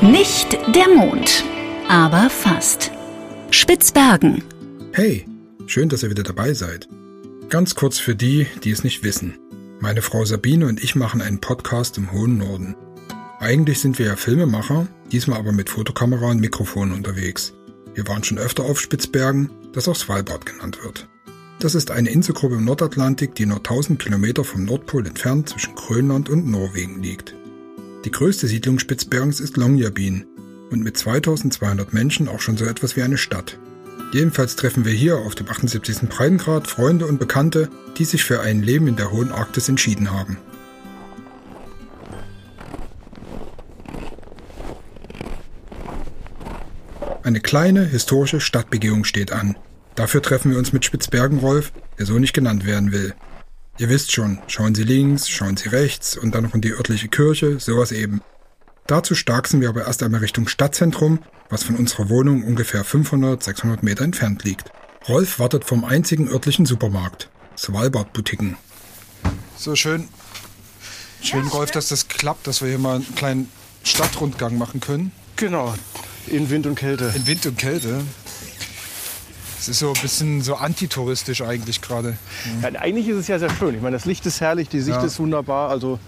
Nicht der Mond, aber fast. Spitzbergen. Hey, schön, dass ihr wieder dabei seid. Ganz kurz für die, die es nicht wissen. Meine Frau Sabine und ich machen einen Podcast im hohen Norden. Eigentlich sind wir ja Filmemacher, diesmal aber mit Fotokamera und Mikrofon unterwegs. Wir waren schon öfter auf Spitzbergen, das auch Svalbard genannt wird. Das ist eine Inselgruppe im Nordatlantik, die nur 1000 Kilometer vom Nordpol entfernt zwischen Grönland und Norwegen liegt. Die größte Siedlung Spitzbergens ist Longyearbyen und mit 2200 Menschen auch schon so etwas wie eine Stadt. Jedenfalls treffen wir hier auf dem 78. Breitengrad Freunde und Bekannte, die sich für ein Leben in der hohen Arktis entschieden haben. Eine kleine historische Stadtbegehung steht an. Dafür treffen wir uns mit Spitzbergen-Rolf, der so nicht genannt werden will. Ihr wisst schon, schauen Sie links, schauen Sie rechts und dann noch in die örtliche Kirche, sowas eben. Dazu starksen wir aber erst einmal Richtung Stadtzentrum, was von unserer Wohnung ungefähr 500, 600 Meter entfernt liegt. Rolf wartet vom einzigen örtlichen Supermarkt, Svalbard Boutiquen. So schön, schön Rolf, dass das klappt, dass wir hier mal einen kleinen Stadtrundgang machen können. Genau, in Wind und Kälte. In Wind und Kälte. Es ist so ein bisschen so antitouristisch eigentlich gerade. Ja, eigentlich ist es ja sehr schön. Ich meine, das Licht ist herrlich, die Sicht Ja. ist wunderbar. Also,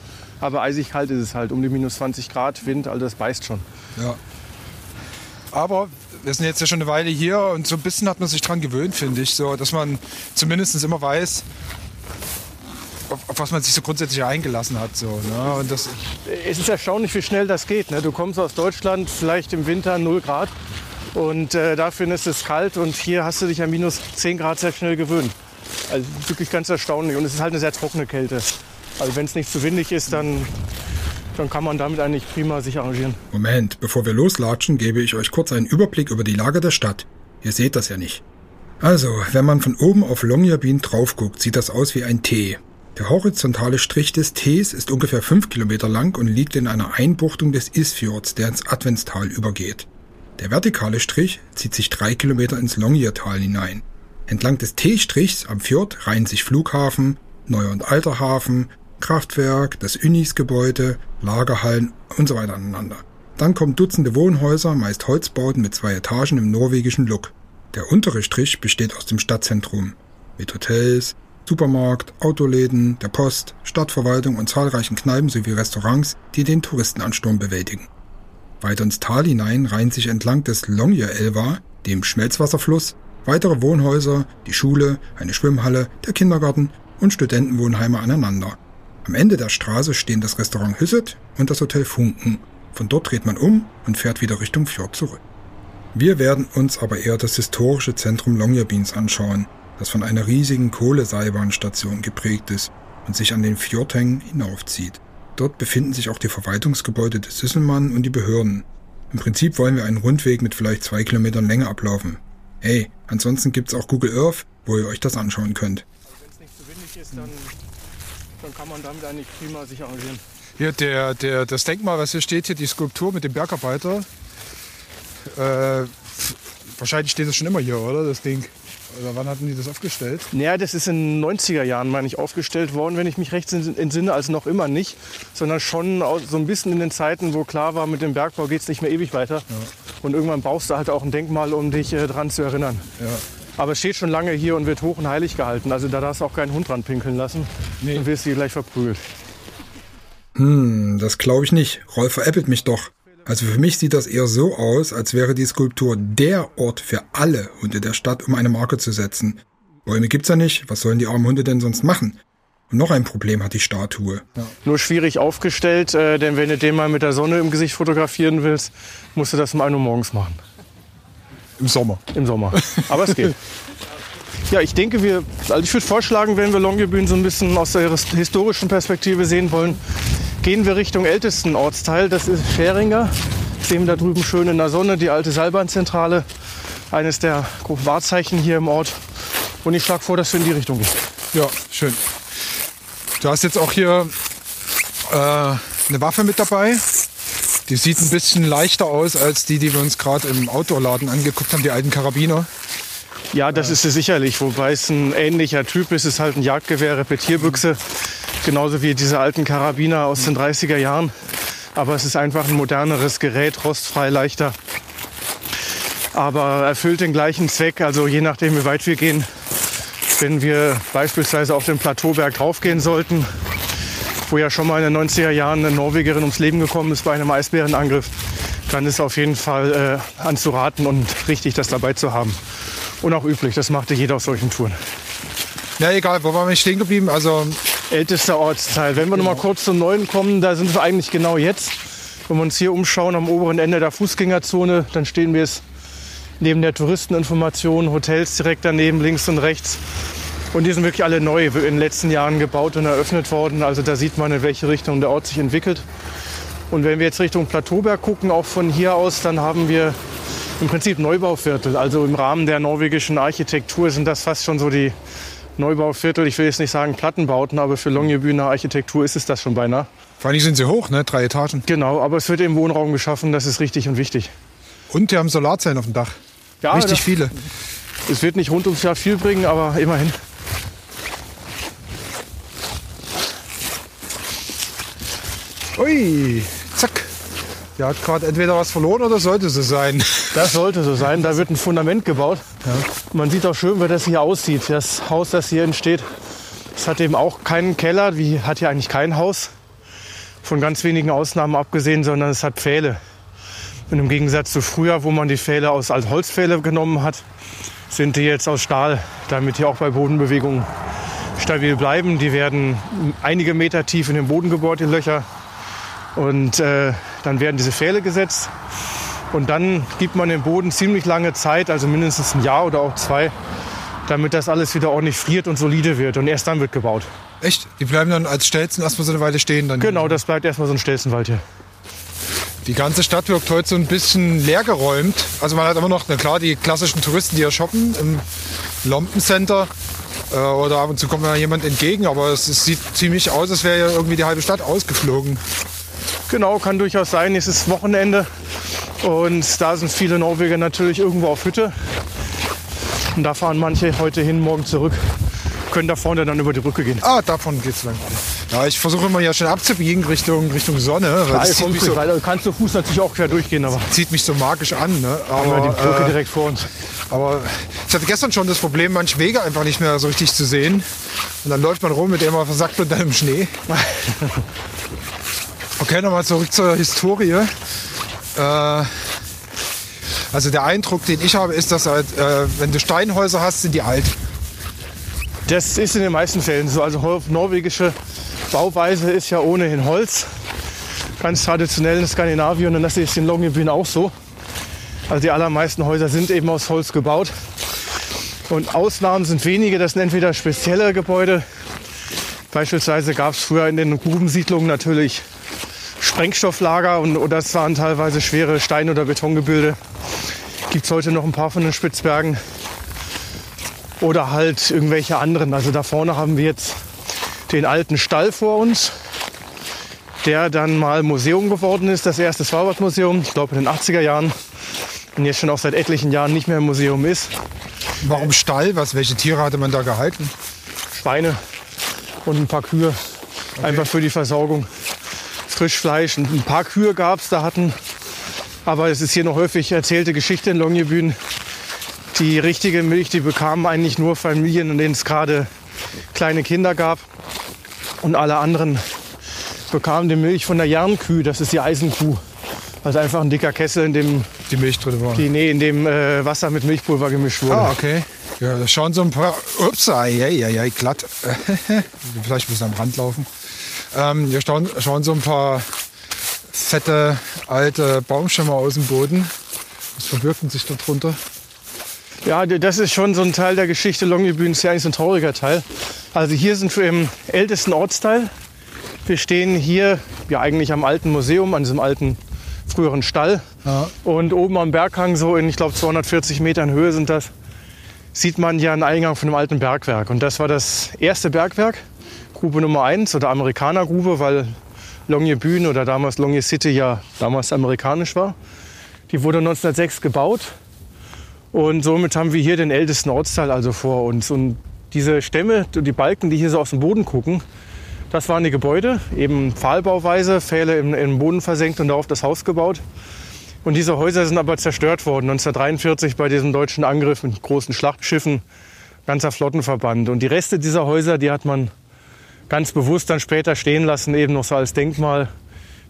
aber eisig kalt ist es halt. Um die minus 20 Grad Wind, also das beißt schon. Ja. Aber wir sind jetzt ja schon eine Weile hier und so ein bisschen hat man sich dran gewöhnt, finde ich. So, dass man zumindest immer weiß, auf, auf was man sich so grundsätzlich eingelassen hat. So, ne? und das, Es ist erstaunlich, wie schnell das geht. Ne? Du kommst aus Deutschland, vielleicht im Winter 0 Grad. Und äh, dafür ist es kalt. Und hier hast du dich an minus 10 Grad sehr schnell gewöhnt. Also wirklich ganz erstaunlich. Und es ist halt eine sehr trockene Kälte. Also wenn es nicht zu windig ist, dann, dann kann man damit eigentlich prima sich arrangieren. Moment, bevor wir loslatschen, gebe ich euch kurz einen Überblick über die Lage der Stadt. Ihr seht das ja nicht. Also, wenn man von oben auf Longyearbyen drauf guckt, sieht das aus wie ein T. Der horizontale Strich des Ts ist ungefähr 5 Kilometer lang und liegt in einer Einbuchtung des Isfjords, der ins Adventstal übergeht. Der vertikale Strich zieht sich drei Kilometer ins Longyeartal hinein. Entlang des T-Strichs am Fjord reihen sich Flughafen, Neuer und Alter Hafen, Kraftwerk, das Unis-Gebäude, Lagerhallen und so weiter aneinander. Dann kommen Dutzende Wohnhäuser, meist Holzbauten mit zwei Etagen im norwegischen Look. Der untere Strich besteht aus dem Stadtzentrum mit Hotels, Supermarkt, Autoläden, der Post, Stadtverwaltung und zahlreichen Kneipen sowie Restaurants, die den Touristenansturm bewältigen. Weiter ins Tal hinein reihen sich entlang des Longyear-Elva, dem Schmelzwasserfluss, weitere Wohnhäuser, die Schule, eine Schwimmhalle, der Kindergarten und Studentenwohnheime aneinander. Am Ende der Straße stehen das Restaurant Hüsset und das Hotel Funken. Von dort dreht man um und fährt wieder Richtung Fjord zurück. Wir werden uns aber eher das historische Zentrum Longyearbyens anschauen, das von einer riesigen Kohleseilbahnstation geprägt ist und sich an den Fjordhängen hinaufzieht. Dort befinden sich auch die Verwaltungsgebäude des Sysselmann und die Behörden. Im Prinzip wollen wir einen Rundweg mit vielleicht zwei Kilometern Länge ablaufen. Hey, ansonsten gibt's auch Google Earth, wo ihr euch das anschauen könnt. Wenn es nicht zu windig ist, dann, dann kann man damit eigentlich prima sich arrangieren. Hier der, der, das Denkmal, was hier steht, hier die Skulptur mit dem Bergarbeiter. Äh, wahrscheinlich steht das schon immer hier, oder? Das Ding. Oder wann hatten die das aufgestellt? Naja, das ist in den 90er Jahren, meine ich, aufgestellt worden, wenn ich mich recht entsinne, also noch immer nicht, sondern schon so ein bisschen in den Zeiten, wo klar war, mit dem Bergbau geht es nicht mehr ewig weiter. Und irgendwann baust du halt auch ein Denkmal, um dich äh, dran zu erinnern. Ja. Aber es steht schon lange hier und wird hoch und heilig gehalten. Also da darfst du auch keinen Hund dran pinkeln lassen. Nee. Dann wirst du hier gleich verprügelt. Hm, das glaube ich nicht. Rolf veräppelt mich doch. Also für mich sieht das eher so aus, als wäre die Skulptur der Ort für alle Hunde der Stadt, um eine Marke zu setzen. Bäume gibt's ja nicht, was sollen die armen Hunde denn sonst machen? Und noch ein Problem hat die Statue. Nur schwierig aufgestellt, äh, denn wenn du den mal mit der Sonne im Gesicht fotografieren willst, musst du das um 1 Uhr morgens machen. Im Sommer. Im Sommer. Aber es geht. Ja, ich denke, wir, also ich würde vorschlagen, wenn wir Longyearbyen so ein bisschen aus der his- historischen Perspektive sehen wollen, gehen wir Richtung ältesten Ortsteil. Das ist Schäringer. Sehen wir da drüben schön in der Sonne die alte Seilbahnzentrale. Eines der großen Wahrzeichen hier im Ort. Und ich schlage vor, dass wir in die Richtung gehen. Ja, schön. Du hast jetzt auch hier äh, eine Waffe mit dabei. Die sieht ein bisschen leichter aus als die, die wir uns gerade im Outdoor-Laden angeguckt haben, die alten Karabiner. Ja, das ist es sicherlich. Wobei es ein ähnlicher Typ ist. Es ist halt ein Jagdgewehr, Repetierbüchse. Genauso wie diese alten Karabiner aus den 30er Jahren. Aber es ist einfach ein moderneres Gerät, rostfrei, leichter. Aber erfüllt den gleichen Zweck. Also je nachdem, wie weit wir gehen, wenn wir beispielsweise auf den Plateauberg draufgehen sollten, wo ja schon mal in den 90er Jahren eine Norwegerin ums Leben gekommen ist bei einem Eisbärenangriff, dann ist auf jeden Fall äh, anzuraten und richtig, das dabei zu haben. Und auch üblich, das machte jeder auf solchen Touren. Ja, egal, wo waren wir stehen geblieben? Also ältester Ortsteil. Wenn wir genau. noch mal kurz zum Neuen kommen, da sind wir eigentlich genau jetzt. Wenn wir uns hier umschauen am oberen Ende der Fußgängerzone, dann stehen wir jetzt neben der Touristeninformation, Hotels direkt daneben, links und rechts. Und die sind wirklich alle neu, in den letzten Jahren gebaut und eröffnet worden. Also da sieht man, in welche Richtung der Ort sich entwickelt. Und wenn wir jetzt Richtung Plateauberg gucken, auch von hier aus, dann haben wir im Prinzip Neubauviertel. Also im Rahmen der norwegischen Architektur sind das fast schon so die Neubauviertel. Ich will jetzt nicht sagen Plattenbauten, aber für Longyearbyener Architektur ist es das schon beinahe. Vor allem sind sie hoch, ne? drei Etagen. Genau, aber es wird im Wohnraum geschaffen, das ist richtig und wichtig. Und die haben Solarzellen auf dem Dach. Ja, Richtig viele. Es wird nicht rund ums Jahr viel bringen, aber immerhin. Ui. Der hat gerade entweder was verloren oder sollte so sein. Das sollte so sein. Da wird ein Fundament gebaut. Ja. Man sieht auch schön, wie das hier aussieht. Das Haus, das hier entsteht, das hat eben auch keinen Keller. Wie hat hier eigentlich kein Haus. Von ganz wenigen Ausnahmen abgesehen, sondern es hat Pfähle. Und im Gegensatz zu früher, wo man die Pfähle aus, als Holzpfähle genommen hat, sind die jetzt aus Stahl, damit die auch bei Bodenbewegungen stabil bleiben. Die werden einige Meter tief in den Boden gebohrt, die Löcher. Und äh, dann werden diese Pfähle gesetzt. Und dann gibt man dem Boden ziemlich lange Zeit, also mindestens ein Jahr oder auch zwei, damit das alles wieder ordentlich friert und solide wird. Und erst dann wird gebaut. Echt? Die bleiben dann als Stelzen erstmal so eine Weile stehen? Dann genau, das bleibt erstmal so ein Stelzenwald hier. Die ganze Stadt wirkt heute so ein bisschen leergeräumt. Also man hat immer noch, na klar, die klassischen Touristen, die hier shoppen im Lompencenter. Äh, oder ab und zu kommt mir jemand entgegen, aber es, es sieht ziemlich aus, als wäre ja irgendwie die halbe Stadt ausgeflogen. Genau, kann durchaus sein. Es ist Wochenende und da sind viele Norweger natürlich irgendwo auf Hütte. Und da fahren manche heute hin, morgen zurück können da vorne dann über die Brücke gehen. Ah, davon geht's lang. Ja, ich versuche immer ja schon abzubiegen Richtung, Richtung Sonne. Weil das so, weil du kannst zu Fuß natürlich auch quer durchgehen, aber. Zieht mich so magisch an, ne? Aber, die Brücke äh, direkt vor uns. Aber ich hatte gestern schon das Problem, manche Wege einfach nicht mehr so richtig zu sehen. Und dann läuft man rum mit immer versackt und dann im Schnee. okay, nochmal zurück zur Historie. Äh, also der Eindruck, den ich habe, ist, dass halt, äh, wenn du Steinhäuser hast, sind die alt. Das ist in den meisten Fällen so. Also norwegische Bauweise ist ja ohnehin Holz. Ganz traditionell in Skandinavien und das ist in Longyearbyen auch so. Also die allermeisten Häuser sind eben aus Holz gebaut. Und Ausnahmen sind wenige, das sind entweder spezielle Gebäude. Beispielsweise gab es früher in den Grubensiedlungen natürlich Sprengstofflager und, und das waren teilweise schwere Stein- oder Betongebilde. Gibt es heute noch ein paar von den Spitzbergen oder halt irgendwelche anderen. Also da vorne haben wir jetzt den alten Stall vor uns, der dann mal Museum geworden ist, das erste Svalbard-Museum, ich glaube in den 80er Jahren und jetzt schon auch seit etlichen Jahren nicht mehr im Museum ist. Warum Stall? Was, welche Tiere hatte man da gehalten? Schweine und ein paar Kühe, okay. einfach für die Versorgung. Frischfleisch. Ein paar Kühe gab es, da hatten, aber es ist hier noch häufig erzählte Geschichte in Longyearbyen, die richtige Milch, die bekamen eigentlich nur Familien, in denen es gerade kleine Kinder gab. Und alle anderen bekamen die Milch von der Jernkühe, das ist die Eisenkuh. Also einfach ein dicker Kessel, in dem die Milch drin war. Die, nee, in dem äh, Wasser mit Milchpulver gemischt wurde. Ah, okay. Ja, das schauen so ein paar. Ups, ei, ei, ei, glatt. Vielleicht muss am Rand laufen. Ähm, hier schauen, schauen so ein paar fette alte Baumstämme aus dem Boden. Was verbirgt sich da drunter? Ja, das ist schon so ein Teil der Geschichte. Longyearbyen ist ja eigentlich so ein trauriger Teil. Also hier sind wir im ältesten Ortsteil. Wir stehen hier ja eigentlich am alten Museum, an diesem alten früheren Stall. Ja. Und oben am Berghang, so in, ich glaube, 240 Metern Höhe sind das, sieht man ja einen Eingang von einem alten Bergwerk. Und das war das erste Bergwerk, Grube Nummer 1 oder Amerikanergrube, weil Longyearbyen oder damals Longyear City ja damals amerikanisch war. Die wurde 1906 gebaut und somit haben wir hier den ältesten Ortsteil also vor uns. Und diese Stämme, die Balken, die hier so aus dem Boden gucken, Das waren die Gebäude, eben Pfahlbauweise, Pfähle im, im Boden versenkt und darauf das Haus gebaut. Und diese Häuser sind aber zerstört worden 1943 bei diesem deutschen Angriff mit großen Schlachtschiffen, ganzer Flottenverband. Und die Reste dieser Häuser, die hat man ganz bewusst dann später stehen lassen, eben noch so als Denkmal.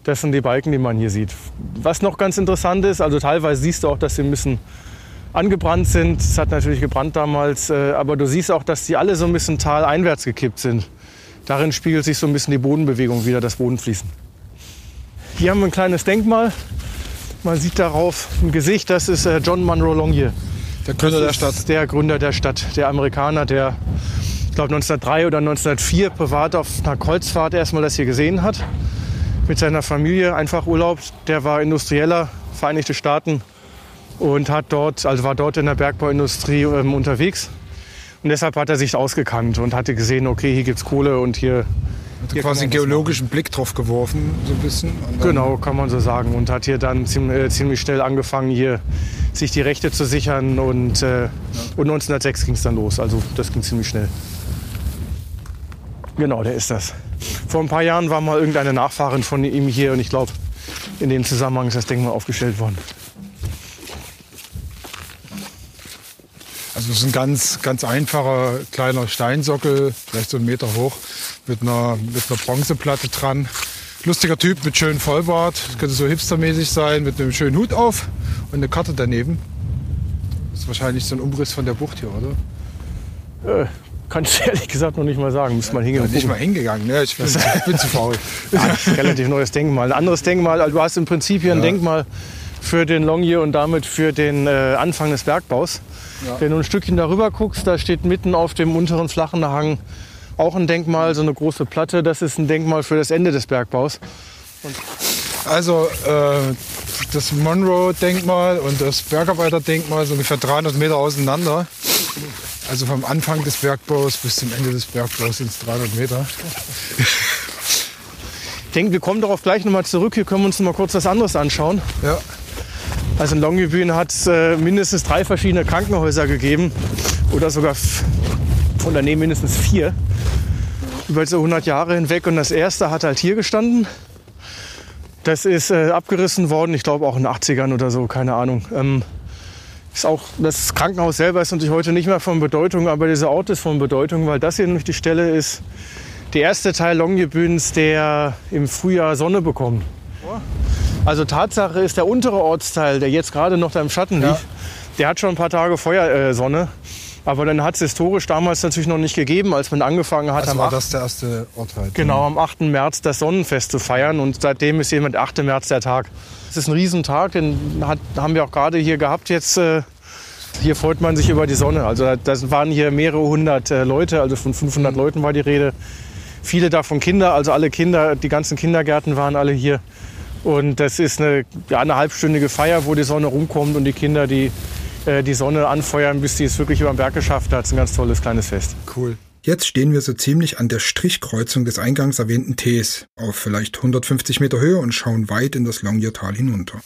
Das sind die Balken, die man hier sieht. Was noch ganz interessant ist, also teilweise siehst du auch, dass sie ein bisschen angebrannt sind. Es hat natürlich gebrannt damals, äh, aber du siehst auch, dass die alle so ein bisschen taleinwärts gekippt sind. Darin spiegelt sich so ein bisschen die Bodenbewegung wieder, das Bodenfließen. Hier haben wir ein kleines Denkmal. Man sieht darauf ein Gesicht, das ist äh, John Monroe Longyear. Der Gründer der Stadt. Der Gründer der Stadt, der Amerikaner, der, glaube 1903 oder 1904 privat auf einer Kreuzfahrt erstmal das hier gesehen hat. Mit seiner Familie, einfach Urlaub. Der war Industrieller, Vereinigte Staaten und hat dort, also war dort in der Bergbauindustrie ähm, unterwegs. Und deshalb hat er sich ausgekannt und hatte gesehen, okay, hier gibt es Kohle und hier. Hat quasi einen geologischen Blick drauf geworfen, so ein bisschen. Genau, kann man so sagen. Und hat hier dann ziemlich, äh, ziemlich schnell angefangen, hier sich die Rechte zu sichern. Und, äh, ja. und 1906 ging es dann los. Also das ging ziemlich schnell. Genau, der ist das. Vor ein paar Jahren war mal irgendeine Nachfahrin von ihm hier und ich glaube, in dem Zusammenhang ist das Denkmal aufgestellt worden. Also es ist ein ganz, ganz einfacher kleiner Steinsockel, vielleicht so einen Meter hoch, mit einer, mit einer Bronzeplatte dran. Lustiger Typ mit schönem Vollbart, das könnte so hipstermäßig sein, mit einem schönen Hut auf und eine Karte daneben. Das ist wahrscheinlich so ein Umriss von der Bucht hier, oder? Äh, kann ich ehrlich gesagt noch nicht mal sagen. Muss man hingehen. Nicht mal hingegangen, ne? ich, bin, ich bin zu faul. Ja, relativ neues Denkmal. Ein anderes Denkmal, also du hast im Prinzip hier ein Denkmal für den Longyear und damit für den äh, Anfang des Bergbaus. Ja. Wenn du ein Stückchen darüber guckst, da steht mitten auf dem unteren flachen Hang auch ein Denkmal, so eine große Platte. Das ist ein Denkmal für das Ende des Bergbaus. Und also äh, das Monroe-Denkmal und das Bergarbeiter-Denkmal sind ungefähr 300 Meter auseinander. Also vom Anfang des Bergbaus bis zum Ende des Bergbaus sind es 300 Meter. Ich denke, wir kommen darauf gleich nochmal zurück. Hier können wir uns noch mal kurz was anderes anschauen. Ja. Also in Longyearbyen hat es äh, mindestens drei verschiedene Krankenhäuser gegeben oder sogar von daneben mindestens vier über so 100 Jahre hinweg. Und das erste hat halt hier gestanden. Das ist äh, abgerissen worden, ich glaube auch in den 80ern oder so, keine Ahnung. Ähm, ist auch, das Krankenhaus selber ist natürlich heute nicht mehr von Bedeutung, aber dieser Ort ist von Bedeutung, weil das hier nämlich die Stelle ist, der erste Teil Longyearbyens, der im Frühjahr Sonne bekommt. Also Tatsache ist, der untere Ortsteil, der jetzt gerade noch da im Schatten liegt, ja. der hat schon ein paar Tage Feuersonne. Äh, aber dann hat es historisch damals natürlich noch nicht gegeben, als man angefangen hat. Also war das der erste Ort halt. Genau, am 8. März das Sonnenfest zu feiern. Und seitdem ist eben der 8. März der Tag. Es ist ein Riesentag, den hat, haben wir auch gerade hier gehabt jetzt. Äh, hier freut man sich über die Sonne. Also da waren hier mehrere hundert äh, Leute, also von 500 mhm. Leuten war die Rede. Viele davon Kinder, also alle Kinder, die ganzen Kindergärten waren alle hier. Und das ist eine, ja, eine halbstündige Feier, wo die Sonne rumkommt und die Kinder die, die Sonne anfeuern, bis sie es wirklich über den Berg geschafft hat. Das ist ein ganz tolles kleines Fest. Cool. Jetzt stehen wir so ziemlich an der Strichkreuzung des eingangs erwähnten Tees auf vielleicht 150 Meter Höhe und schauen weit in das Longyear-Tal hinunter.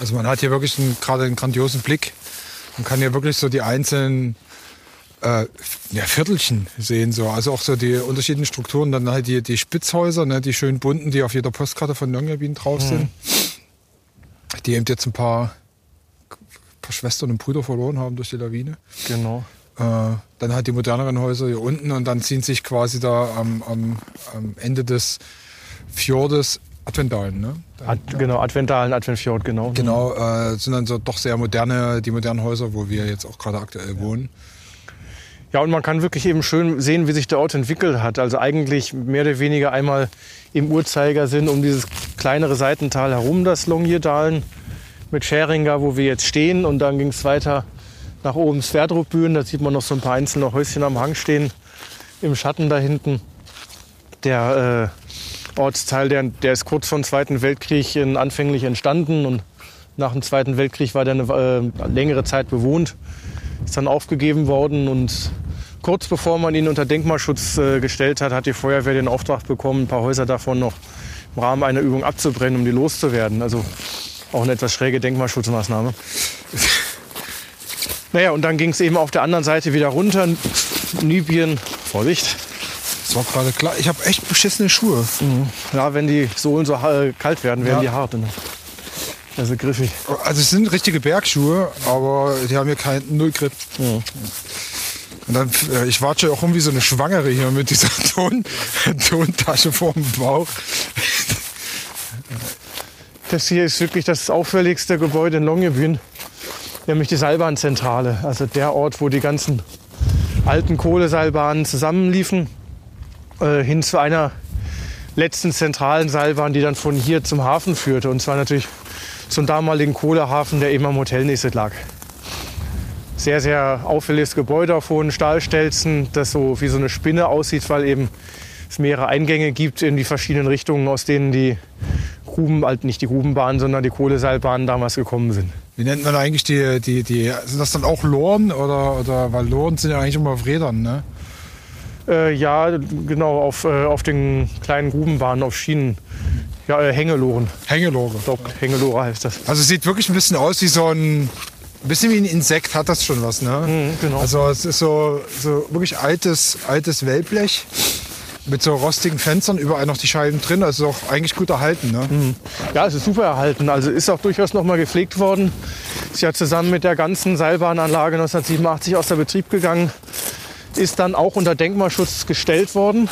Also man hat hier wirklich einen, gerade einen grandiosen Blick. Man kann hier wirklich so die einzelnen äh, ja, Viertelchen sehen. So. Also auch so die unterschiedlichen Strukturen. Dann halt die, die Spitzhäuser, ne, die schönen bunten, die auf jeder Postkarte von Longyearbyen drauf sind. Mhm. Die eben jetzt ein paar, paar Schwestern und Brüder verloren haben durch die Lawine. Genau. Äh, dann halt die moderneren Häuser hier unten und dann ziehen sich quasi da am, am, am Ende des Fjordes Adventalen, ne? Ad, genau, Adventalen, Adventfjord, genau. Genau, äh, sind dann so doch sehr moderne, die modernen Häuser, wo wir jetzt auch gerade aktuell ja. wohnen. Ja, und man kann wirklich eben schön sehen, wie sich der Ort entwickelt hat. Also eigentlich mehr oder weniger einmal im Uhrzeigersinn um dieses kleinere Seitental herum, das Longyeardalen mit Scheringer, wo wir jetzt stehen. Und dann ging es weiter nach oben Sverdrupbühnen. Da sieht man noch so ein paar einzelne Häuschen am Hang stehen, im Schatten da hinten. Der äh, Ortsteil, der, der ist kurz vor dem Zweiten Weltkrieg in, anfänglich entstanden. Und nach dem Zweiten Weltkrieg war der eine äh, längere Zeit bewohnt ist dann aufgegeben worden und kurz bevor man ihn unter Denkmalschutz äh, gestellt hat, hat die Feuerwehr den Auftrag bekommen, ein paar Häuser davon noch im Rahmen einer Übung abzubrennen, um die loszuwerden. Also auch eine etwas schräge Denkmalschutzmaßnahme. naja, und dann ging es eben auf der anderen Seite wieder runter. Libyen, Vorsicht, Das war gerade klar. Ich habe echt beschissene Schuhe. Ja, wenn die Sohlen so kalt werden, werden Ja. die hart. Ne? Also griffig. Also es sind richtige Bergschuhe, aber die haben hier keinen Null Grip. Und dann, äh, ich watsche auch rum wie so eine Schwangere hier mit dieser Ton, Tontasche vor dem Bauch. Das hier ist wirklich das auffälligste Gebäude in Longyearbyen, nämlich die Seilbahnzentrale. Also der Ort, wo die ganzen alten Kohleseilbahnen zusammenliefen, äh, hin zu einer letzten zentralen Seilbahn, die dann von hier zum Hafen führte. Und zwar natürlich zum damaligen Kohlehafen, der eben am Hotel Nisset lag. Sehr, sehr auffälliges Gebäude auf hohen Stahlstelzen, das so wie so eine Spinne aussieht, weil eben es mehrere Eingänge gibt in die verschiedenen Richtungen, aus denen die Gruben, halt nicht die Grubenbahnen, sondern die Kohleseilbahnen damals gekommen sind. Wie nennt man eigentlich die, die, die, sind das dann auch Loren oder, oder, weil Loren sind ja eigentlich immer auf Rädern, ne? Äh, ja, genau, auf, äh, auf den kleinen Grubenbahnen, auf Schienen. Ja, äh, Hängeloren. Hängelore. Ich glaube, Hängelore heißt das. Also sieht wirklich ein bisschen aus wie so ein, ein bisschen wie ein Insekt hat das schon was, ne? Mhm, genau. Also es ist so, so wirklich altes, altes Wellblech mit so rostigen Fenstern, überall noch die Scheiben drin, also auch eigentlich gut erhalten, ne? Ja, es ist super erhalten. Also ist auch durchaus noch mal gepflegt worden. Ist ja zusammen mit der ganzen Seilbahnanlage 1987 aus der Betrieb gegangen. Ist dann auch unter Denkmalschutz gestellt worden.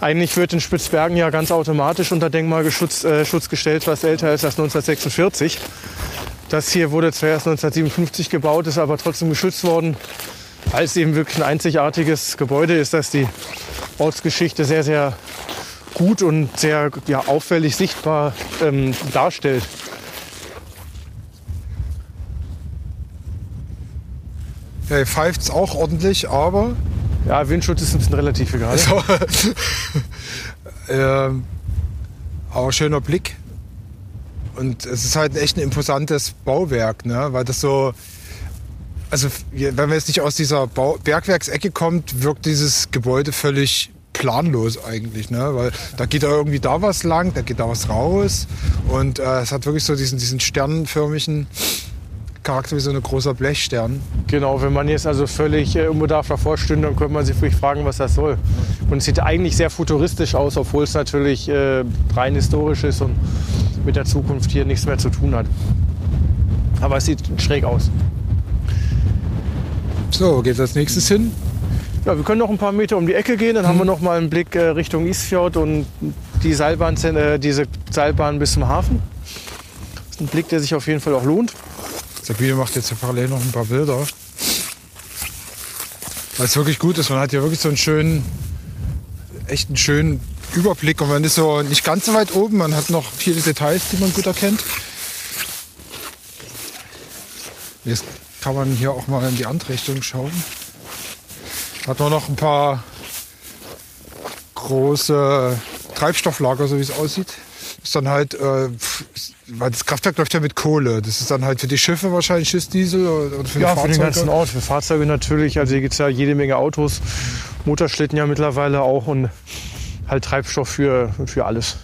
Eigentlich wird in Spitzbergen ja ganz automatisch unter Denkmalschutz äh, gestellt, was älter ist als 1946. Das hier wurde zwar erst 1957 gebaut, ist aber trotzdem geschützt worden, weil es eben wirklich ein einzigartiges Gebäude ist, das die Ortsgeschichte sehr, sehr gut und sehr ja, auffällig sichtbar ähm, darstellt. Ja, hier pfeift's auch ordentlich, aber Ja, Windschutz ist ein bisschen relativ egal. so, ähm, aber schöner Blick. Und es ist halt echt ein imposantes Bauwerk, ne? weil das so, also wenn man jetzt nicht aus dieser Bau Bergwerksecke kommt, wirkt dieses Gebäude völlig planlos eigentlich, ne? weil da geht da irgendwie da was lang, da geht da was raus und äh, es hat wirklich so diesen, diesen sternenförmigen Charakter wie so ein großer Blechstern. Genau, wenn man jetzt also völlig äh, unbedarft davor stünde, dann könnte man sich wirklich fragen, was das soll. Und es sieht eigentlich sehr futuristisch aus, obwohl es natürlich äh, rein historisch ist und mit der Zukunft hier nichts mehr zu tun hat. Aber es sieht schräg aus. So, wo geht's als nächstes hin? Ja, wir können noch ein paar Meter um die Ecke gehen, dann haben wir noch mal einen Blick äh, Richtung Isfjord und die Seilbahn, äh, diese Seilbahn bis zum Hafen. Das ist ein Blick, der sich auf jeden Fall auch lohnt. Sabine macht jetzt parallel noch ein paar Bilder. Weil es wirklich gut ist. Man hat hier wirklich so einen schönen, echt einen schönen Überblick. Und man ist so nicht ganz so weit oben. Man hat noch viele Details, die man gut erkennt. Jetzt kann man hier auch mal in die andere Richtung schauen. Hat man noch ein paar große Treibstofflager, so wie es aussieht. Ist dann halt, äh, weil das Kraftwerk läuft ja mit Kohle. Das ist dann halt für die Schiffe wahrscheinlich Schiffsdiesel oder für die Ja, für den Fahrzeuge. ganzen Ort, für Fahrzeuge natürlich. Also hier gibt es ja jede Menge Autos, Motorschlitten ja mittlerweile auch und halt Treibstoff für, für alles.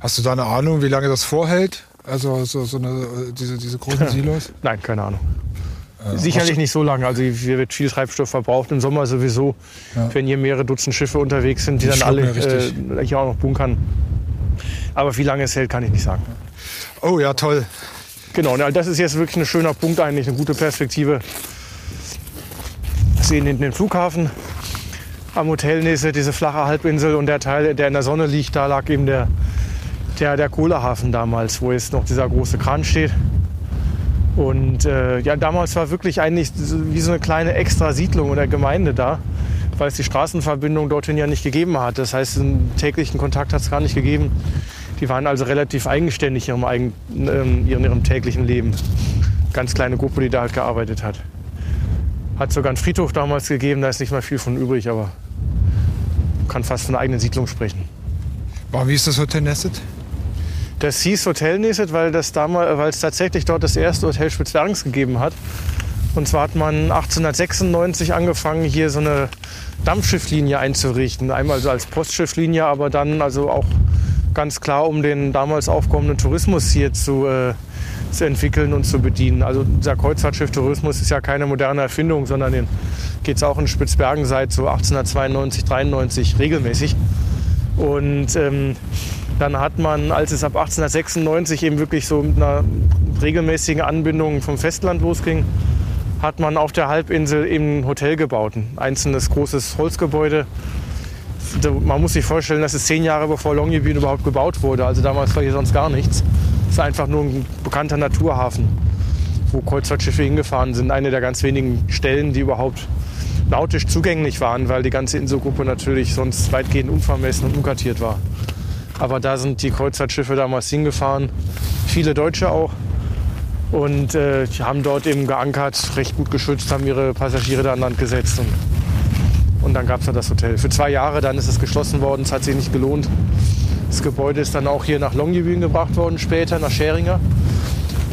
Hast du da eine Ahnung, wie lange das vorhält? Also so, so eine, äh, diese, diese großen Silos? Nein, keine Ahnung. Sicherlich nicht so lange. Also hier wird viel Treibstoff verbraucht im Sommer sowieso, wenn hier mehrere Dutzend Schiffe unterwegs sind, die, dann alle ja äh, hier auch noch bunkern. Aber wie lange es hält, kann ich nicht sagen. Oh ja, toll. Genau, na, das ist jetzt wirklich ein schöner Punkt eigentlich, eine gute Perspektive. Wir sehen hinten den Flughafen am Hotel Nisse, diese flache Halbinsel und der Teil, der in der Sonne liegt, da lag eben der, der, der Kohlehafen damals, wo jetzt noch dieser große Kran steht. Und äh, ja, damals war wirklich eigentlich wie so eine kleine extra Siedlung oder Gemeinde da, weil es die Straßenverbindung dorthin ja nicht gegeben hat. Das heißt, einen täglichen Kontakt hat es gar nicht gegeben. Die waren also relativ eigenständig in ihrem, eigen, ähm, in ihrem täglichen Leben. Ganz kleine Gruppe, die da halt gearbeitet hat. Hat sogar einen Friedhof damals gegeben, da ist nicht mal viel von übrig, aber kann fast von einer eigenen Siedlung sprechen. War, wie ist das Hotel Nesset? Das hieß Hotel Neset, weil es tatsächlich dort das erste Hotel Spitzbergens gegeben hat. Und zwar hat man 1896 angefangen, hier so eine Dampfschifflinie einzurichten. Einmal so als Postschifflinie, aber dann also auch ganz klar, um den damals aufkommenden Tourismus hier zu, äh, zu entwickeln und zu bedienen. Also dieser Kreuzfahrtschiff-Tourismus ist ja keine moderne Erfindung, sondern den geht es auch in Spitzbergen seit so 1892, 93 regelmäßig. Und ähm, dann hat man, als es ab 1896 eben wirklich so mit einer regelmäßigen Anbindung vom Festland losging, hat man auf der Halbinsel eben ein Hotel gebaut, ein einzelnes großes Holzgebäude. Man muss sich vorstellen, das ist zehn Jahre bevor Longyearbyen überhaupt gebaut wurde. Also damals war hier sonst gar nichts. Es ist einfach nur ein bekannter Naturhafen, wo Kreuzfahrtschiffe hingefahren sind. Eine der ganz wenigen Stellen, die überhaupt nautisch zugänglich waren, weil die ganze Inselgruppe natürlich sonst weitgehend unvermessen und unkartiert war. Aber da sind die Kreuzfahrtschiffe damals hingefahren, viele Deutsche auch. Und äh, die haben dort eben geankert, recht gut geschützt, haben ihre Passagiere da an Land gesetzt. Und, und dann gab es da das Hotel. Für zwei Jahre, dann ist es geschlossen worden, es hat sich nicht gelohnt. Das Gebäude ist dann auch hier nach Longyearbyen gebracht worden, später nach Scheringer.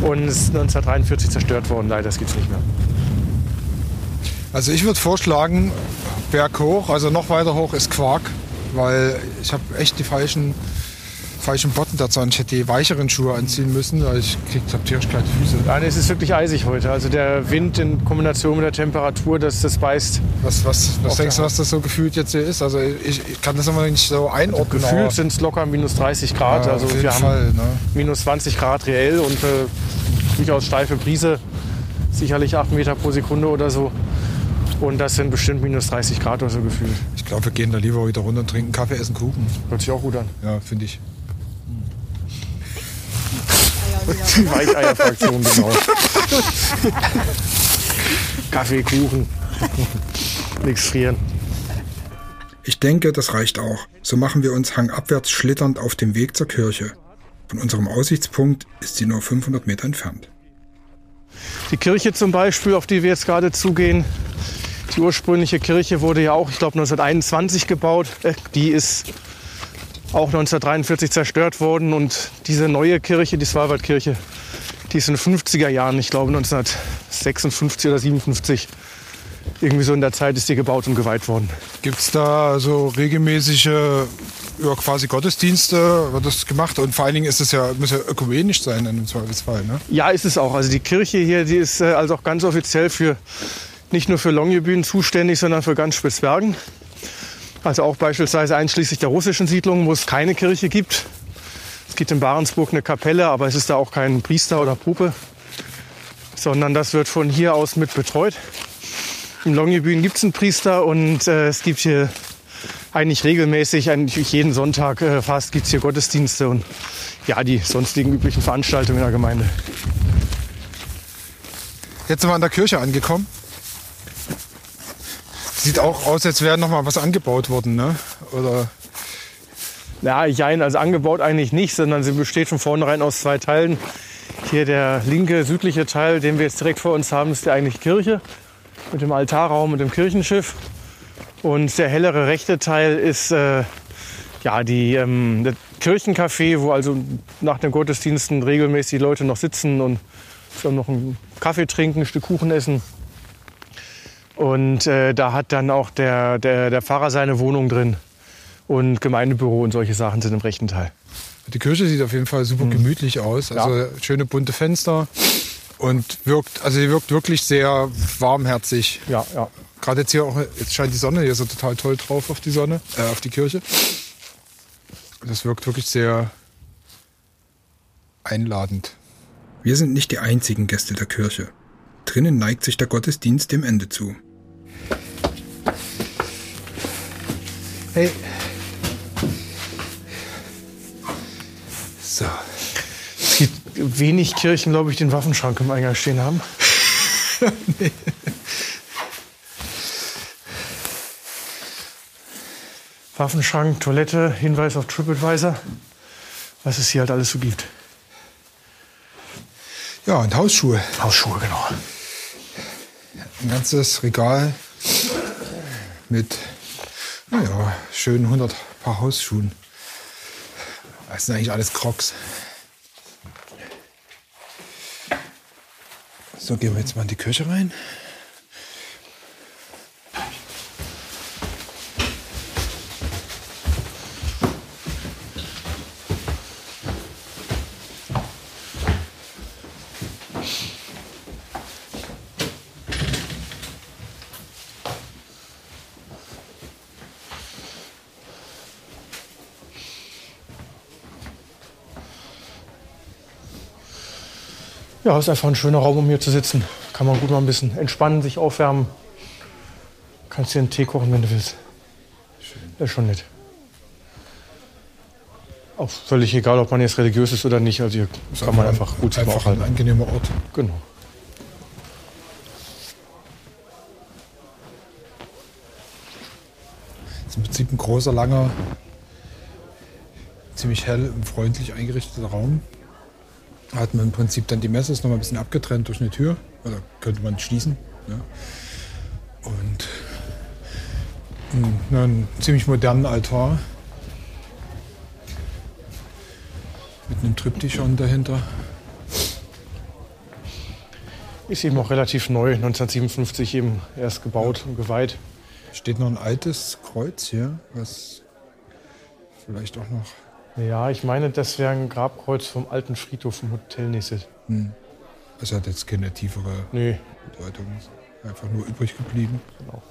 Und ist 1943 zerstört worden, leider, das gibt es nicht mehr. Also ich würde vorschlagen, Berg hoch, also noch weiter hoch ist Quark, weil ich habe echt die falschen falschen Botten dazu an. Ich hätte die weicheren Schuhe anziehen müssen, weil ich habe tierisch kalte Füße. Nein, es ist wirklich eisig heute. Also der Wind in Kombination mit der Temperatur, das, das beißt. Was, was, was denkst du, was das so gefühlt jetzt hier ist? Also ich, ich kann das immer nicht so einordnen. Also gefühlt sind es locker minus 30 Grad. Ja, also auf jeden wir Fall, haben ne? minus 20 Grad reell und äh, durchaus steife Brise. Sicherlich 8 Meter pro Sekunde oder so. Und das sind bestimmt minus 30 Grad oder so gefühlt. Ich glaube, wir gehen da lieber wieder runter und trinken Kaffee, essen Kuchen. Hört sich auch gut an. Ja, finde ich. Die Weicheierfraktion, genau. Kaffee, Kuchen. Nichts frieren. Ich denke, das reicht auch. So machen wir uns hangabwärts schlitternd auf dem Weg zur Kirche. Von unserem Aussichtspunkt ist sie nur 500 Meter entfernt. Die Kirche zum Beispiel, auf die wir jetzt gerade zugehen, die ursprüngliche Kirche wurde ja auch, ich glaube, 1921 gebaut. Äh, die ist auch 1943 zerstört worden. Und diese neue Kirche, die Svalbardkirche, die ist in den 50er Jahren, ich glaube 1956 oder 57, irgendwie so in der Zeit ist die gebaut und geweiht worden. Gibt es da so regelmäßige ja, quasi Gottesdienste, wird das gemacht und vor allen Dingen ist es ja, muss ja ökumenisch sein in im Zweifelsfall, ne? Ja, ist es auch. Also die Kirche hier, die ist äh, also auch ganz offiziell für nicht nur für Longyearbyen zuständig, sondern für ganz Spitzbergen. Also auch beispielsweise einschließlich der russischen Siedlung, wo es keine Kirche gibt. Es gibt in Barentsburg eine Kapelle, aber es ist da auch kein Priester oder Puppe, sondern das wird von hier aus mit betreut. Im Longyearbyen gibt es einen Priester und äh, es gibt hier eigentlich regelmäßig, eigentlich jeden Sonntag äh, fast, gibt es hier Gottesdienste und ja, die sonstigen üblichen Veranstaltungen in der Gemeinde. Jetzt sind wir an der Kirche angekommen. Sieht auch aus, als wäre noch mal was angebaut worden, ne? Oder? Ja, jein, also angebaut eigentlich nicht, sondern sie besteht von vornherein aus zwei Teilen. Hier der linke, südliche Teil, den wir jetzt direkt vor uns haben, ist die eigentliche Kirche mit dem Altarraum und dem Kirchenschiff. Und der hellere rechte Teil ist äh, ja, die, ähm, der Kirchencafé, wo also nach den Gottesdiensten regelmäßig die Leute noch sitzen und noch einen Kaffee trinken, ein Stück Kuchen essen. Und äh, da hat dann auch der, der, der Pfarrer seine Wohnung drin. Und Gemeindebüro und solche Sachen sind im rechten Teil. Die Kirche sieht auf jeden Fall super mhm. gemütlich aus. Also ja. schöne bunte Fenster. Und wirkt, also sie wirkt wirklich sehr warmherzig. Ja, ja. Gerade jetzt hier auch, jetzt scheint die Sonne hier so total toll drauf auf die Sonne, äh, auf die Kirche. Das wirkt wirklich sehr einladend. Wir sind nicht die einzigen Gäste der Kirche. Drinnen neigt sich der Gottesdienst dem Ende zu. Hey. So. Es gibt wenig Kirchen, glaube ich, den Waffenschrank im Eingang stehen haben. nee. Waffenschrank, Toilette, Hinweis auf TripAdvisor, was es hier halt alles so gibt. Ja, und Hausschuhe. Hausschuhe, genau. Ein ganzes Regal mit naja, schön 100 Paar Hausschuhen. Das sind eigentlich alles Crocs. So, gehen wir jetzt mal in die Kirche rein. Ja, ist einfach ein schöner Raum, um hier zu sitzen. Kann man gut mal ein bisschen entspannen, sich aufwärmen. Kannst dir einen Tee kochen, wenn du willst. Schön. Ist schon nett. Auch völlig egal, ob man jetzt religiös ist oder nicht. Also hier das kann man einfach gut sich Einfach ein angenehmer Ort. Genau. Das ist im Prinzip ein großer, langer, ziemlich hell und freundlich eingerichteter Raum. Da hat man im Prinzip dann die Messe ist noch mal ein bisschen abgetrennt durch eine Tür. Oder könnte man schließen. Ja. Und einen ziemlich modernen Altar mit einem Triptychon dahinter. Ist eben auch relativ neu, 1957 eben erst gebaut ja. und geweiht. Steht noch ein altes Kreuz hier, was vielleicht auch noch. Ja, ich meine, das wäre ein Grabkreuz vom alten Friedhof vom Hotel Nisset. Hm. Das hat jetzt keine tiefere nee. Bedeutung. Einfach nur übrig geblieben. Genau.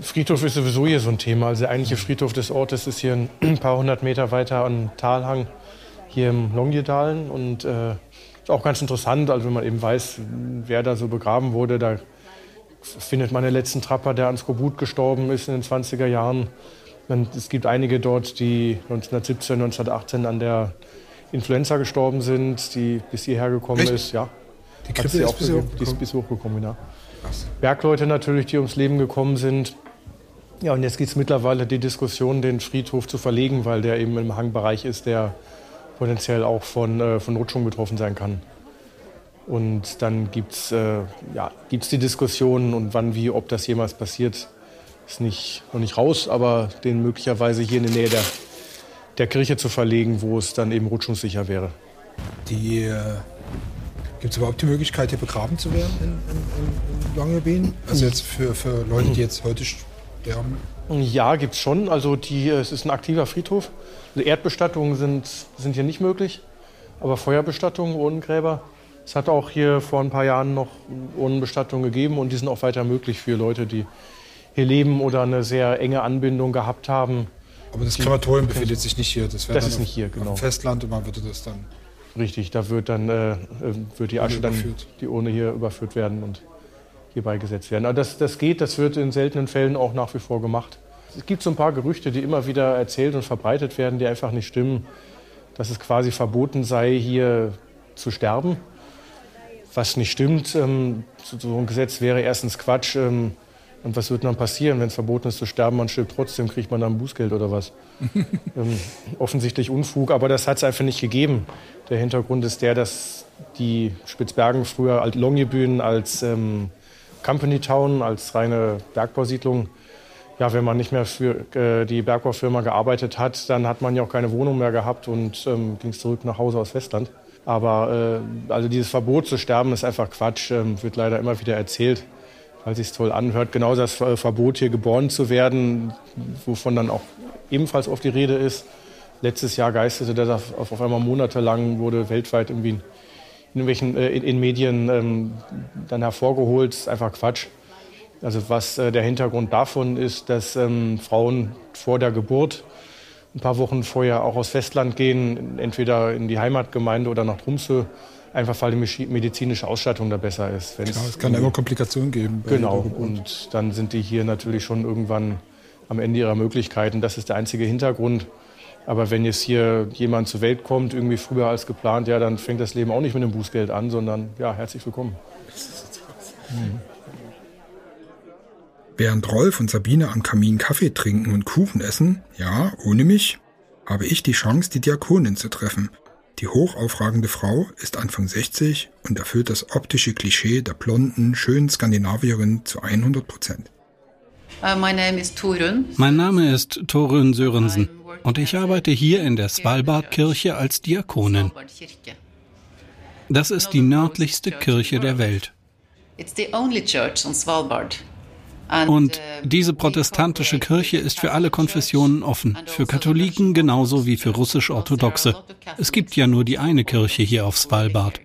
Friedhof ist sowieso hier so ein Thema. Also der eigentliche Friedhof des Ortes ist hier ein paar hundert Meter weiter an Talhang, hier im Longjedalen. Und äh, ist auch ganz interessant, also wenn man eben weiß, wer da so begraben wurde. Da findet man den letzten Trapper, der an Skorbut gestorben ist in den 20er Jahren. Es gibt einige dort, die 1917, 1918 an der Influenza gestorben sind, die bis hierher gekommen Echt? ist. Ja. Die Krippe ist, bis hochgekommen? die ist bis hochgekommen, ja. Krass. Bergleute natürlich, die ums Leben gekommen sind. Ja, und jetzt gibt es mittlerweile die Diskussion, den Friedhof zu verlegen, weil der eben im Hangbereich ist, der potenziell auch von, äh, von Rutschung betroffen sein kann. Und dann gibt es äh, ja, gibt's die Diskussion und wann, wie, ob das jemals passiert, ist nicht, noch nicht raus, aber den möglicherweise hier in der Nähe der, der Kirche zu verlegen, wo es dann eben rutschungssicher wäre. Die, äh, Gibt es überhaupt die Möglichkeit, hier begraben zu werden in, in, in Longyearbyen? Also jetzt für, für Leute, die jetzt heute sterben? Ja, gibt es schon. Also die, es ist ein aktiver Friedhof. Also Erdbestattungen sind, sind hier nicht möglich, aber Feuerbestattungen, Urnengräber. Es hat auch hier vor ein paar Jahren noch Urnenbestattungen gegeben und die sind auch weiter möglich für Leute, die hier leben oder eine sehr enge Anbindung gehabt haben. Aber das Krematorium befindet sich nicht hier. Das, das ist nicht hier, genau. Festland und man würde das dann. Richtig, da wird dann äh, wird die Asche dann die Urne hier überführt werden und hier beigesetzt werden. Aber das, das geht, das wird in seltenen Fällen auch nach wie vor gemacht. Es gibt so ein paar Gerüchte, die immer wieder erzählt und verbreitet werden, die einfach nicht stimmen, dass es quasi verboten sei, hier zu sterben. Was nicht stimmt, ähm, so ein Gesetz wäre erstens Quatsch. Ähm, und was wird dann passieren, wenn es verboten ist zu sterben, man stirbt trotzdem, kriegt man dann Bußgeld oder was? ähm, offensichtlich Unfug, aber das hat es einfach nicht gegeben. Der Hintergrund ist der, dass die Spitzbergen früher Longyearbyen als ähm, Company Town als reine Bergbausiedlung. Ja, wenn man nicht mehr für äh, die Bergbaufirma gearbeitet hat, dann hat man ja auch keine Wohnung mehr gehabt und ähm, ging zurück nach Hause aus Westland. Aber äh, also dieses Verbot zu sterben ist einfach Quatsch, ähm, wird leider immer wieder erzählt, weil sich toll anhört. Genauso das äh, Verbot hier geboren zu werden, wovon dann auch ebenfalls oft die Rede ist. Letztes Jahr geisterte das auf, einmal monatelang, wurde weltweit irgendwie in irgendwelchen äh, in, in, Medien ähm, dann hervorgeholt, ist einfach Quatsch. Also was äh, der Hintergrund davon ist, dass ähm, Frauen vor der Geburt ein paar Wochen vorher auch aus Festland gehen, entweder in die Heimatgemeinde oder nach Tromsø, einfach weil die medizinische Ausstattung da besser ist. Klar, es kann immer Komplikationen geben. Genau, und dann sind die hier natürlich schon irgendwann am Ende ihrer Möglichkeiten. Das ist der einzige Hintergrund. Aber wenn jetzt hier jemand zur Welt kommt, irgendwie früher als geplant, ja, dann fängt das Leben auch nicht mit einem Bußgeld an, sondern ja, herzlich willkommen. Mhm. Während Rolf und Sabine am Kamin Kaffee trinken und Kuchen essen, ja, ohne mich, habe ich die Chance, die Diakonin zu treffen. Die hochaufragende Frau ist Anfang 60 und erfüllt das optische Klischee der blonden, schönen Skandinavierin zu 100 Prozent. Mein Name ist Torun. Mein Name ist Torun Sörensen und ich arbeite hier in der Svalbard-Kirche als Diakonin. Das ist die nördlichste Kirche der Welt. Und diese protestantische Kirche ist für alle Konfessionen offen, für Katholiken genauso wie für russisch-orthodoxe. Es gibt ja nur die eine Kirche hier auf Svalbard.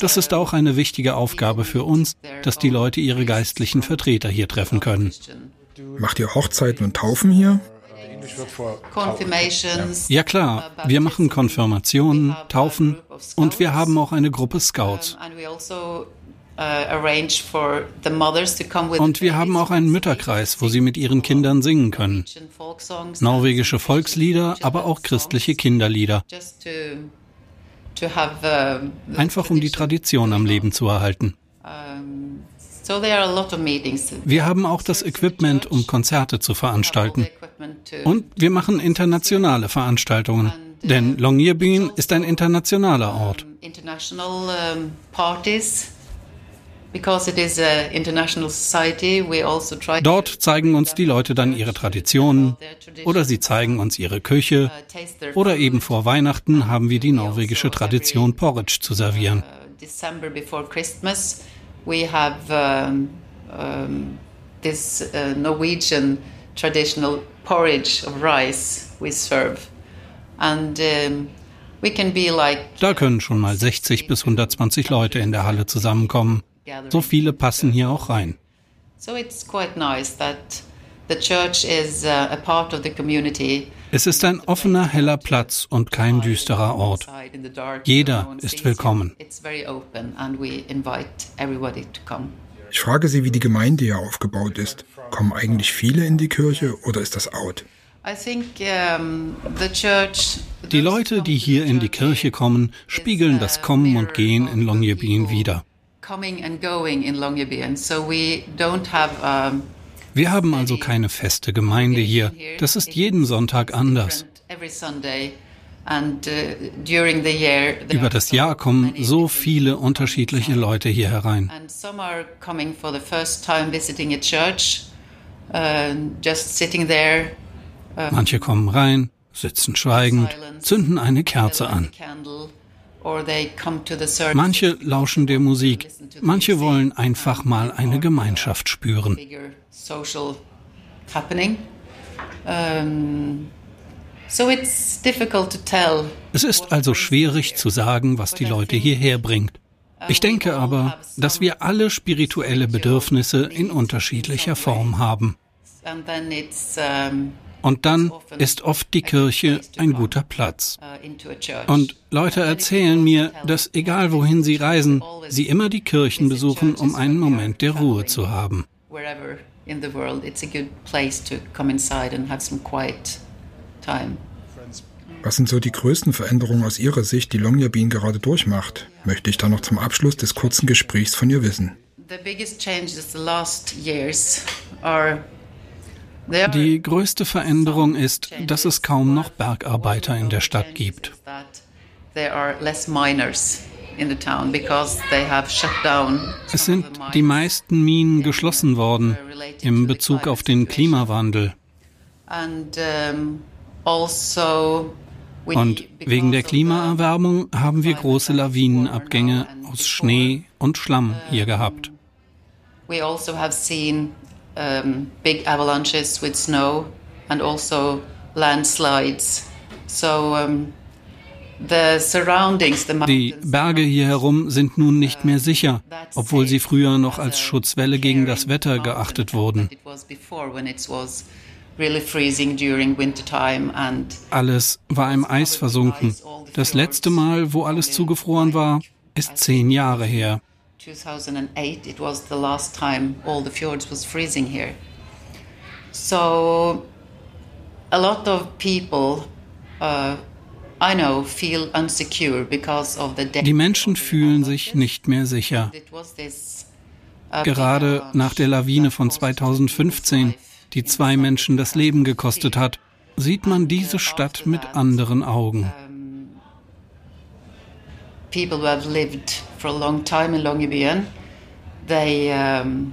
Das ist auch eine wichtige Aufgabe für uns, dass die Leute ihre geistlichen Vertreter hier treffen können. Macht ihr Hochzeiten und Taufen hier? Ja klar, wir machen Konfirmationen, Taufen und wir haben auch eine Gruppe Scouts. Und wir haben auch einen Mütterkreis, wo sie mit ihren Kindern singen können. Norwegische Volkslieder, aber auch christliche Kinderlieder. Einfach um die Tradition am Leben zu erhalten. Wir haben auch das Equipment, um Konzerte zu veranstalten. Und wir machen internationale Veranstaltungen. Denn Longyearbyen ist ein internationaler Ort. Also Dort zeigen uns die Leute dann ihre Traditionen oder sie zeigen uns ihre Küche uh, oder eben vor Weihnachten haben wir die norwegische Tradition Porridge zu servieren. We have um, um, this uh, Norwegian traditional porridge of rice we serve. And um, da können schon mal 60 bis 120 Leute in der Halle zusammenkommen. So viele passen hier auch rein. Uh, es ist ein offener, heller Platz und kein düsterer Ort. Jeder ist willkommen. Ich frage Sie, wie die Gemeinde hier aufgebaut ist. Kommen eigentlich viele in die Kirche oder ist das out? Die Leute, die hier in die Kirche kommen, spiegeln das Kommen und Gehen in Longyearbyen wider. Wir haben also keine feste Gemeinde hier. Das ist jeden Sonntag anders. Uh, Über das Jahr kommen so viele unterschiedliche Leute hier herein. Manche kommen rein, sitzen schweigend, zünden eine Kerze an. Manche lauschen der Musik, manche wollen einfach mal eine Gemeinschaft spüren. Es ist also schwierig zu sagen, was die Leute hierher bringt. Ich denke aber, dass wir alle spirituelle Bedürfnisse in unterschiedlicher Form haben. Und dann ist oft die Kirche ein guter Platz. Und Leute erzählen mir, dass egal wohin sie reisen, sie immer die Kirchen besuchen, um einen Moment der Ruhe zu haben. Was sind so die größten Veränderungen aus Ihrer Sicht, die Longyearbyen gerade durchmacht? Möchte ich dann noch zum Abschluss des kurzen Gesprächs von ihr wissen. The biggest changes the last years are die größte Veränderung ist, dass es kaum noch Bergarbeiter in der Stadt gibt. Es sind die meisten Minen geschlossen worden im Bezug auf den Klimawandel. Also Und wegen der Klimaerwärmung haben wir große Lawinenabgänge aus Schnee und Schlamm hier gehabt. We also have seen um, big avalanches with snow and also landslides. So um, the surroundings, the die Berge hier herum sind nun nicht mehr sicher, obwohl sie früher noch als Schutzwelle gegen das Wetter geachtet wurden. Alles war im Eis versunken. Das letzte Mal, wo alles zugefroren war, ist zehn Jahre her. 2008, it was the last time all the fjords was freezing here. So a lot of people uh, I know feel unsecure because of the Die Menschen fühlen sich nicht mehr sicher. Uh, Gerade nach der Lawine von 2015, die zwei Menschen das Leben gekostet hat, sieht man diese Stadt mit anderen Augen. People who have lived for a long time in Longyearbyen, they um,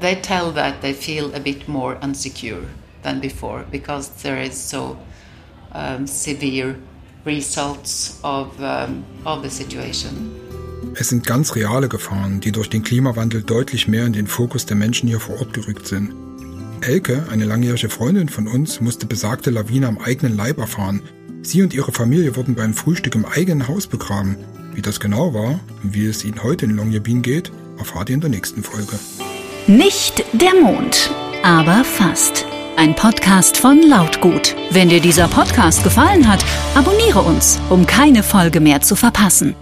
they tell that they feel a bit more unsecure than before because there is so um, severe results of um, of the situation. Es sind ganz reale Gefahren, die durch den Klimawandel deutlich mehr in den Fokus der Menschen hier vor Ort gerückt sind. Elke, eine langjährige Freundin von uns, musste besagte Lawine am eigenen Leib erfahren, Sie und ihre Familie wurden beim Frühstück im eigenen Haus begraben. Wie das genau war und wie es ihnen heute in Longyearbyen geht, erfahrt ihr in der nächsten Folge. Nicht der Mond, aber fast. ein Podcast von Lautgut. Wenn dir dieser Podcast gefallen hat, abonniere uns, um keine Folge mehr zu verpassen.